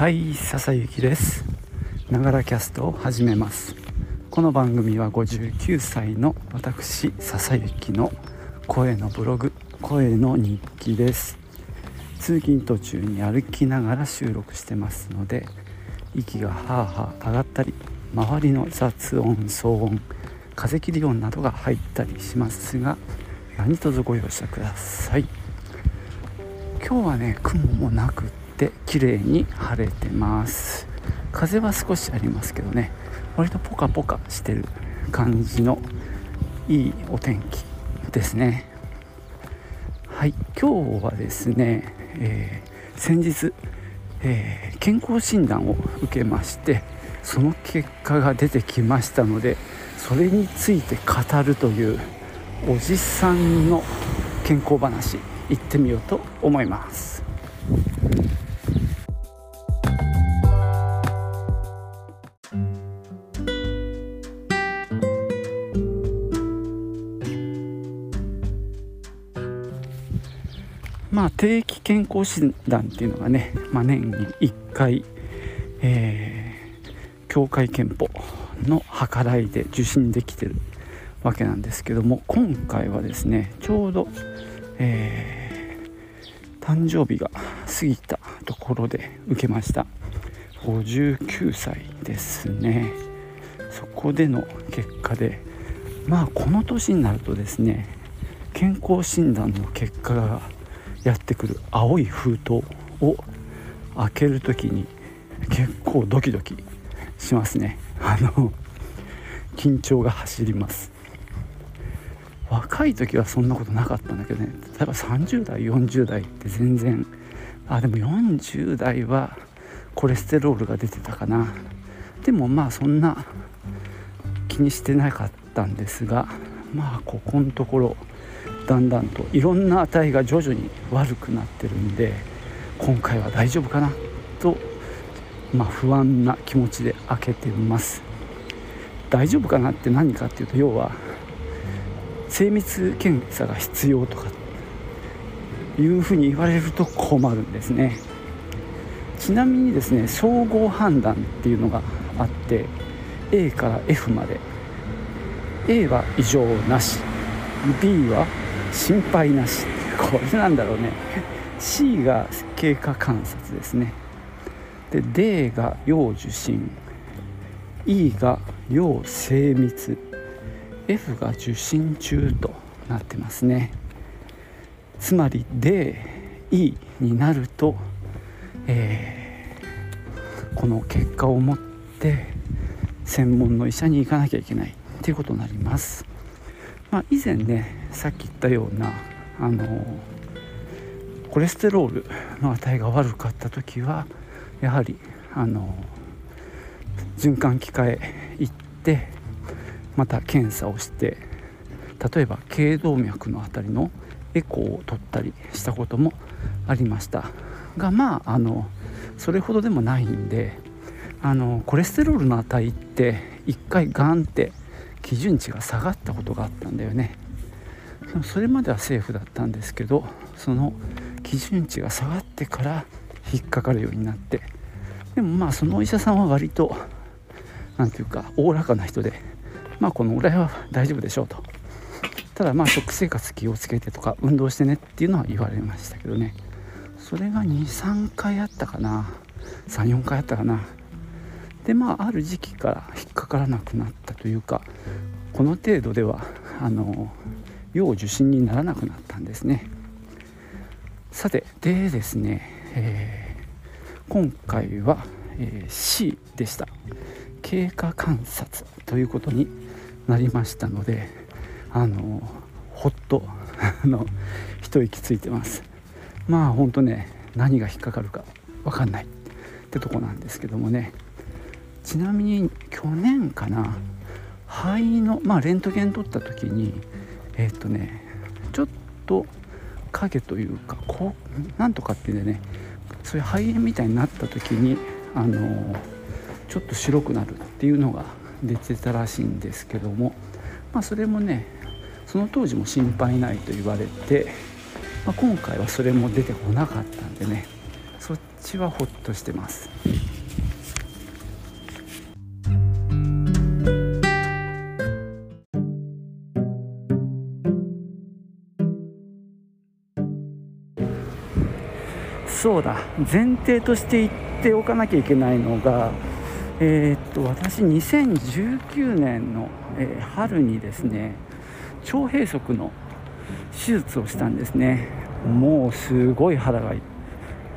はい笹幸です。ながらキャストを始めます。この番組は59歳の私笹幸の声のブログ声の日記です。通勤途中に歩きながら収録してますので息がはあはあ上がったり周りの雑音騒音風切り音などが入ったりしますが何卒ご容赦ください。今日はね雲もなくて綺麗に晴れてます。風は少しありますけどね。割とポカポカしてる感じのいいお天気ですね。はい今日はですね、えー、先日、えー、健康診断を受けましてその結果が出てきましたのでそれについて語るというおじさんの健康話いってみようと思います。まあ、定期健康診断っていうのがね、まあ、年に1回、えー、協会憲法の計らいで受診できてるわけなんですけども今回はですねちょうど、えー、誕生日が過ぎたところで受けました。59歳ですね。そこでの結果でまあこの年になるとですね健康診断の結果がやってくる青い封筒を開ける時に結構ドキドキしますね。あの緊張が走ります。若い時はそんなことなかったんだけどね。例えば30代40代って全然あでも40代はコレステロールが出てたかな。でもまあそんな気にしてなかったんですがまあここのところだんだんといろんな値が徐々に悪くなってるんで今回は大丈夫かなと、まあ、不安な気持ちで開けてます。大丈夫かなって何かっていうと要は精密検査が必要とかいうふうに言われると困るんですね。ちなみにですね総合判断っていうのがあって A から F まで。A は異常なし。B は心配なし。これなんだろうね。C が経過観察ですね。で D が要受診 E が要精密。F が受診中となってますね。つまり DE になると、えー、この結果を持って専門の医者に行かなきゃいけないっていうことになります。まあ、以前ねさっき言ったようなあのコレステロールの値が悪かった時はやはりあの循環器科へ行ってまた検査をして例えば頸動脈の辺りのエコーを取ったりしたこともありました。がまああのそれほどでもないんであのコレステロールの値って一回ガンって基準値が下がったことがあったんだよね。それまではセーフだったんですけどその基準値が下がってから引っかかるようになってでもまあそのお医者さんは割と何て言うかおおらかな人でまあこのぐらいは大丈夫でしょうと。ただまあ食生活気をつけてとか運動してねっていうのは言われましたけどね。それが23回あったかな。34回あったかな。でまあある時期から引っかからなくなったというかこの程度ではあの要受診にならなくなったんですね。さてでですね、えー、今回は、えー、C でした。経過観察ということになりましたのであのほっとの一息ついてます。まあほんとね何が引っかかるか分かんない。ってとこなんですけどもね。ちなみに去年かな肺のまあレントゲン取った時にえっ、ー、とねちょっと影というかこうなんとかっていうね。そういう肺炎みたいになった時にあのちょっと白くなるっていうのが出てたらしいんですけどもまあそれもねその当時も心配ないと言われて、まあ、今回はそれも出てこなかったんでねそっちはほっとしてます。そうだ。前提として言っておかなきゃいけないのがえー、っと私2019年の、えー、春にですね腸閉塞の手術をしたんですね。もうすごい肌が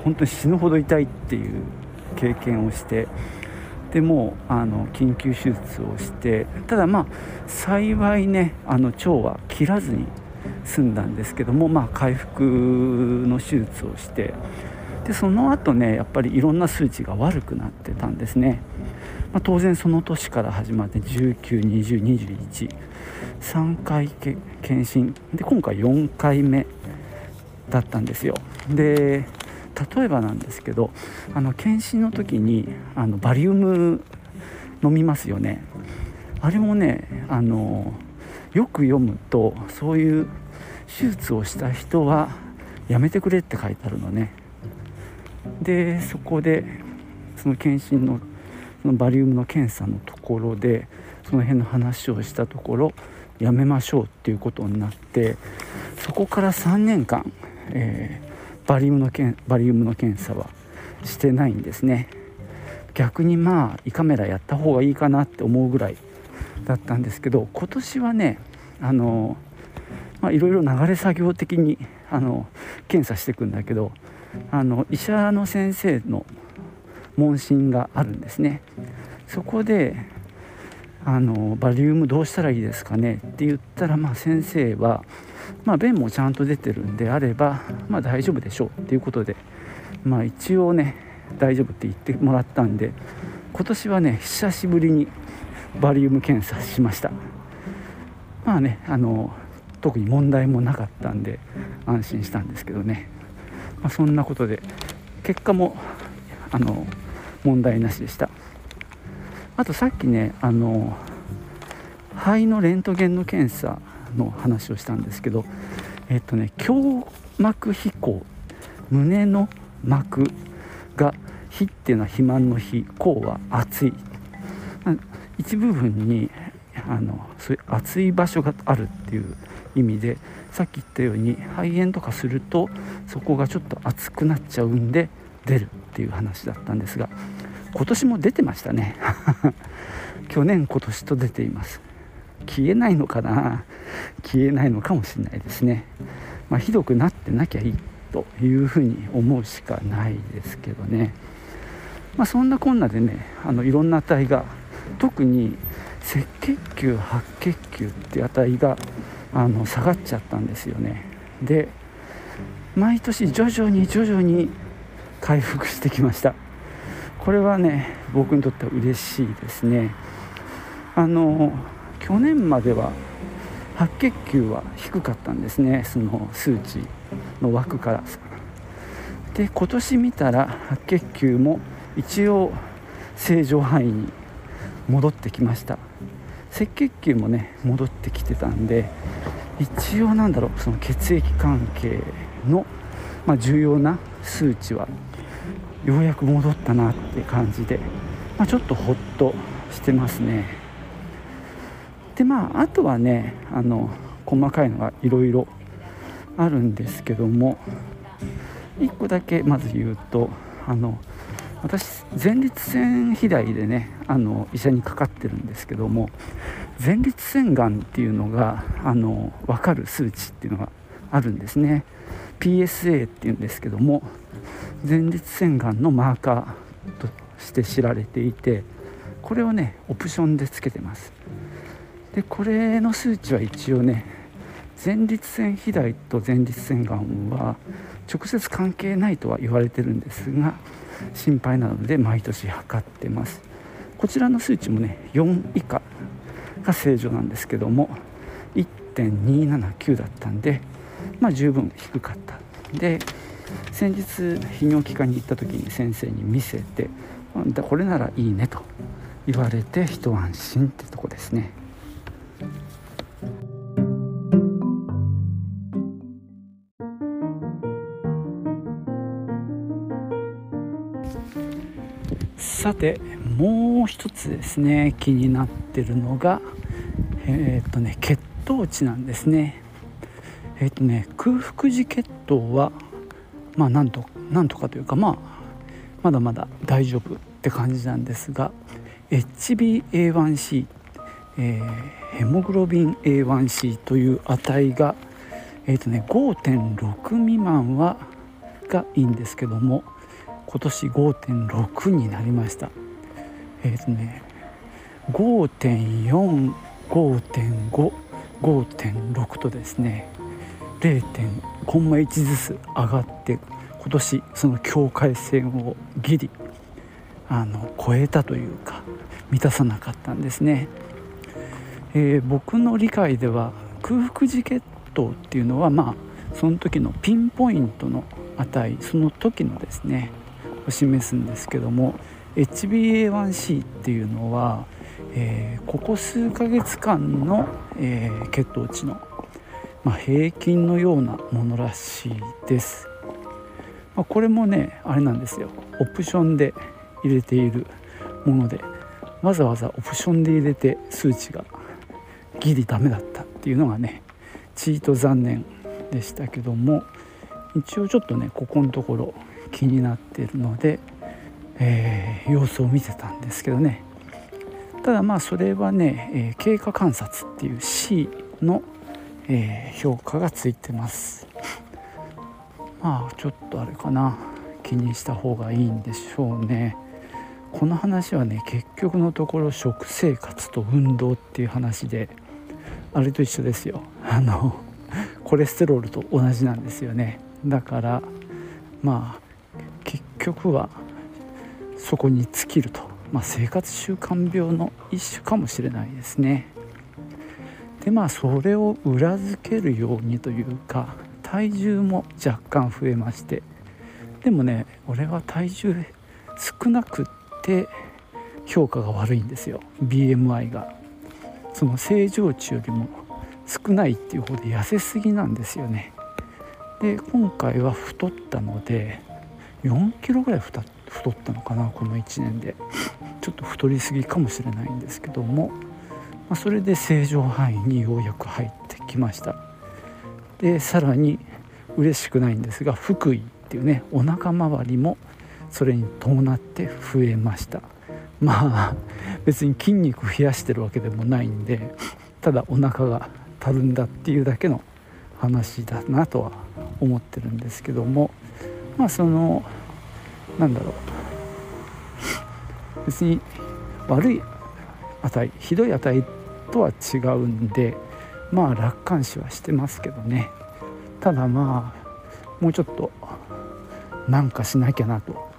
本当に死ぬほど痛いっていう経験をしてでもうあの緊急手術をしてただまあ幸いねあの腸は切らずに済んだんですけどもまあ回復の手術をしてでその後ねやっぱりいろんな数値が悪くなってたんですね、まあ、当然その年から始まって192021 3回検診。で今回4回目だったんですよ。で例えばなんですけどあの検診の時にあのバリウム飲みますよね。あれもねあのよく読むとそういう手術をした人はやめてくれって書いてあるのね。でそこでその検診のそのバリウムの検査のところでその辺の話をしたところやめましょうっていうことになってそこから3年間、えー、バリウムのけんバリウムの検査はしてないんですね。逆にまあ胃カメラやった方がいいかなって思うぐらいだったんですけど今年はねあのいろいろ流れ作業的にあの検査していくんだけどあの医者の先生の問診があるんですね。そこであのバリウムどうしたらいいですかね？って言ったら、まあ、先生は、まあ、便もちゃんと出てるんであれば、まあ、大丈夫でしょう。っていうことで、まあ、一応ね大丈夫って言ってもらったんで今年はね久しぶりにバリウム検査しました。まあねあの特に問題もなかったんで安心したんですけどね。まあ、そんなことで結果もあの問題なしでした。あとさっきねあの肺のレントゲンの検査の話をしたんですけどえっとね胸膜飛行胸の膜が「火」っていうのは肥満の「火」「甲」は熱い。一部分にあのそういう熱い場所があるっていう意味でさっき言ったように肺炎とかするとそこがちょっと熱くなっちゃうんで出るっていう話だったんですが今年も出てましたね。去年今年と出ています。消えないのかな？消えないのかもしれないですね、まあ、ひどくなってなきゃいいというふうに思うしかないですけどね。まあ、そんなこんなでねあのいろんな値が特に赤血球白血球って値があの下がっちゃったんですよね。で毎年徐々に徐々に回復してきました。これはね僕にとっては嬉しいですね。あの去年までは白血球は低かったんですね。その数値の枠から。で今年見たら白血球も一応正常範囲に戻ってきました。赤血球もね戻ってきてたんで一応なんだろうその血液関係の、まあ、重要な数値はようやく戻ったなって感じで、まあ、ちょっとほっとしてますね。でまああとはねあの細かいのがいろいろあるんですけども1個だけまず言うとあの私前立腺肥大でねあの医者にかかってるんですけども前立腺がんっていうのがあの分かる数値っていうのがあるんですね。PSA っていうんですけども前立腺がんのマーカーとして知られていてこれをねオプションでつけてます。でこれの数値は一応ね前立腺肥大と前立腺がんは直接関係ないとは言われてるんですが心配なので毎年測ってます。こちらの数値もね4以下が正常なんですけども1.279だったんでまあ十分低かった。で先日泌尿器科に行った時に先生に見せてこれならいいねと言われて一安心ってとこですね。さてもう一つですね気になってるのがえー、っとね血糖値なんですね。えー、っとね空腹時血糖はまあなんとなんとかというかまあまだまだ大丈夫って感じなんですが HbA1c、えー、ヘモグロビン A1c という値が、えーとね、5.6未満はがいいんですけども今年5.6になりました。えっ、ー、とね5.45.55.6とですね0.1コンマ1ずつ上がって今年その境界線をギリあの超えたというか満たさなかったんですね、えー、僕の理解では空腹時血糖っていうのはまあその時のピンポイントの値その時のですねを示すんですけども HbA1c っていうのは、えー、ここ数ヶ月間の、えー、血糖値の、まあ、平均のようなものらしいです、まあ、これもねあれなんですよ。オプションで入れているものでわざわざオプションで入れて数値がギリダメだったっていうのがねチート残念でしたけども一応ちょっとねここのところ気になってるので、えー、様子を見てたんですけどね。ただまあそれはね、えー、経過観察っていう C の、えー、評価がついてます。まあちょっとあれかな。気にした方がいいんでしょうね。この話はね結局のところ食生活と運動っていう話であれと一緒ですよ。あのコレステロールと同じなんですよね。だからまあ結局はそこに尽きると、まあ、生活習慣病の一種かもしれないですね。でまあそれを裏付けるようにというか体重も若干増えまして。でもね俺は体重少なくって評価が悪いんですよ。BMI が。その正常値よりも少ないっていう方で痩せすぎなんですよね。で今回は太ったので4キロぐらい太っ太ったのかなこの1年で。ちょっと太りすぎかもしれないんですけども、まあ、それで正常範囲にようやく入ってきました。でさらに嬉しくないんですが福井っていうねお腹周りもそれに伴って増えました。まあ別に筋肉増やしてるわけでもないんでただお腹がたるんだっていうだけの話だなとは思ってるんですけども。まあそのなんだろう。別に悪い値ひどい値とは違うんでまあ楽観視はしてますけどね。ただまあもうちょっとなんかしなきゃなと。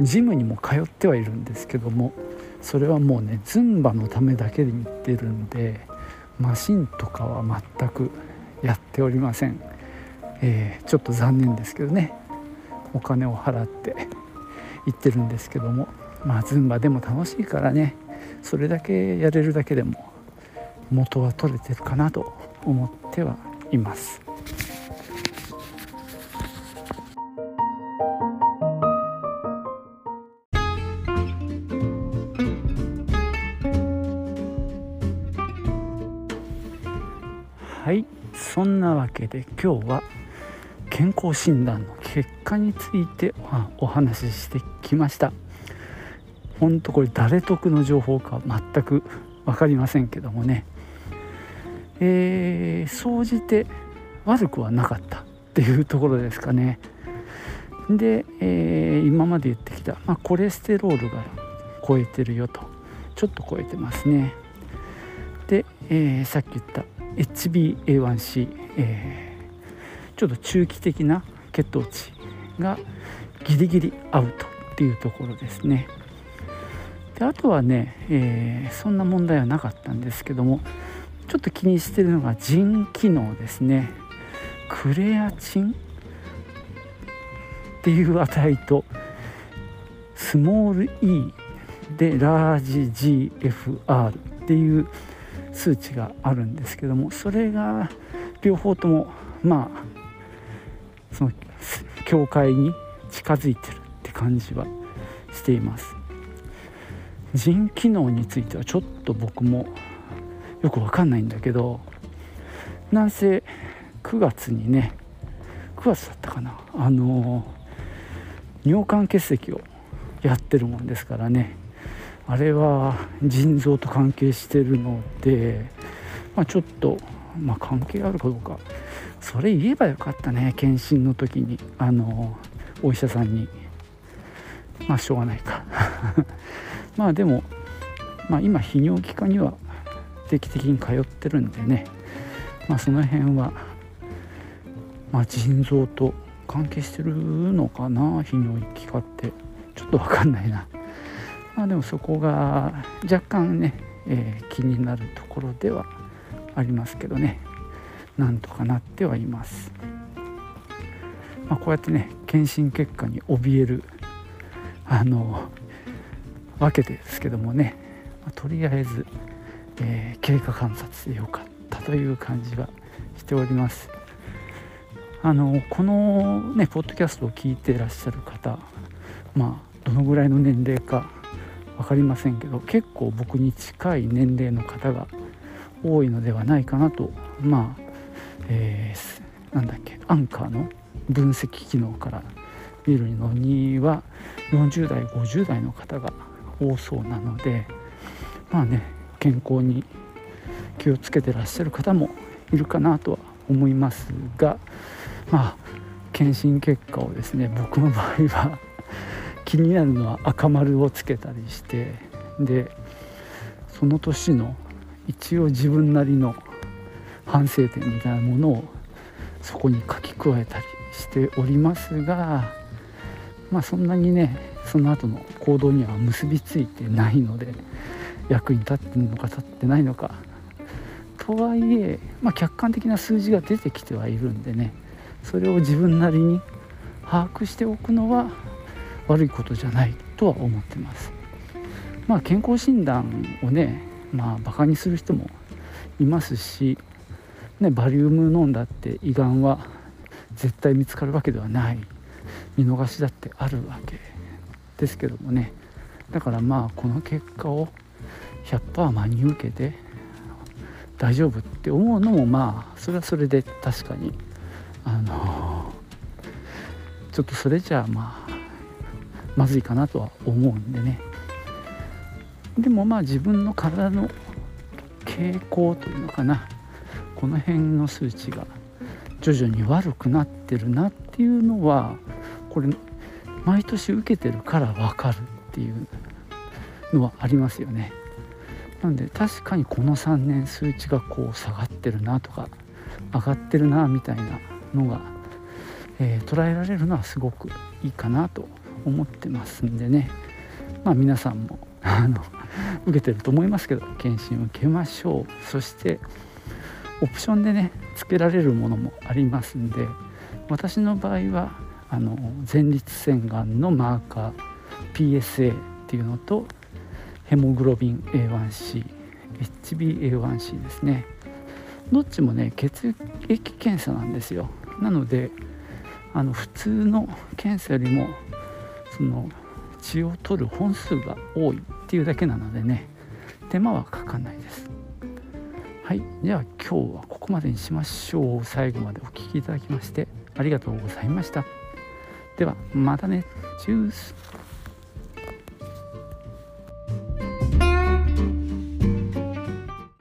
ジムにも通ってはいるんですけどもそれはもうねズンバのためだけで行ってるんでマシンとかは全くやっておりません、えー、ちょっと残念ですけどね。お金を払って行ってるんですけどもまあズンバでも楽しいからねそれだけやれるだけでも元は取れてるかなと思ってはいます。はいそんなわけで今日は健康診断の結果についてお話ししてきました。ほんとこれ誰得の情報か全く分かりませんけどもね。えー、総じて悪くはなかったっていうところですかね。で、えー、今まで言ってきた、まあ、コレステロールが超えてるよとちょっと超えてますね。で、えー、さっき言った HbA1c、えー、ちょっと中期的な血糖値がギリギリアウトっていうところですね。であとはね、えー、そんな問題はなかったんですけどもちょっと気にしてるのが腎機能ですね。クレアチンっていう値とスモール e でラージ GFR っていう数値があるんですけどもそれが両方ともまあその境界に近づいてるって感じはしています。腎機能についてはちょっと僕もよく分かんないんだけどなんせ9月にね9月だったかなあの尿管結石をやってるもんですからねあれは腎臓と関係してるので、まあ、ちょっと、まあ、関係あるかどうかそれ言えばよかったね検診の時に。あのお医者さんに。まあしょうがないか。まあでも、まあ、今泌尿器科には定期的に通ってるんでね、まあ、その辺は、まあ、腎臓と関係してるのかな泌尿器科って。ちょっと分かんないな。まあ、でもそこが若干ね、えー、気になるところではありますけどね。なんとかなってはいます。まあ、こうやってね検診結果に怯えるあのわけですけどもね、まあ、とりあえず、えー、経過観察でよかったという感じはしております。あのこのねポッドキャストを聞いてらっしゃる方まあどのぐらいの年齢か分かりませんけど結構僕に近い年齢の方が多いのではないかなとまあ、えー、なんだっけアンカーの分析機能から見るのには40代50代の方が多そうなのでまあね健康に気をつけてらっしゃる方もいるかなとは思いますがまあ検診結果をですね僕の場合は 気になるのは赤丸をつけたりしてでその年の一応自分なりの反省点みたいなものをそこに書き加えたりしておりますがまあそんなにねその後の行動には結びついてないので役に立ってるのか立ってないのかとはいえ、まあ、客観的な数字が出てきてはいるんでねそれを自分なりに把握しておくのは悪いことじゃないとは思ってます。まあ、健康診断をね、まあ、バカにする人もいますし、ね、バリウム飲んだって胃がんは絶対見つかるわけではない。見逃しだってあるわけ。ですけどもね。だからまあこの結果を100%真に受けて大丈夫って思うのもまあそれはそれで確かにあのちょっとそれじゃあまあまずいかなとは思うんでね。でもまあ自分の体の傾向というのかな。この辺の数値が徐々に悪くなってるなっていうのはこれ毎年受けてるから分かるっていうのはありますよね。なんで確かにこの3年数値がこう下がってるなとか上がってるなみたいなのが、えー、捉えられるのはすごくいいかなと思ってますんでねまあ皆さんもあの受けてると思いますけど検診受けましょうそしてオプションでねつけられるものもありますんで私の場合はあの前立腺がんのマーカー PSA っていうのとヘモグロビン A1C HbA1c ですね。どっちもね血液検査なんですよ。なのであの普通の検査よりもその血を取る本数が多いっていうだけなのでね手間はかかんないです。はい。では今日はここまでにしましょう。最後までお聴きいただきましてありがとうございました。ではまたね。チュース。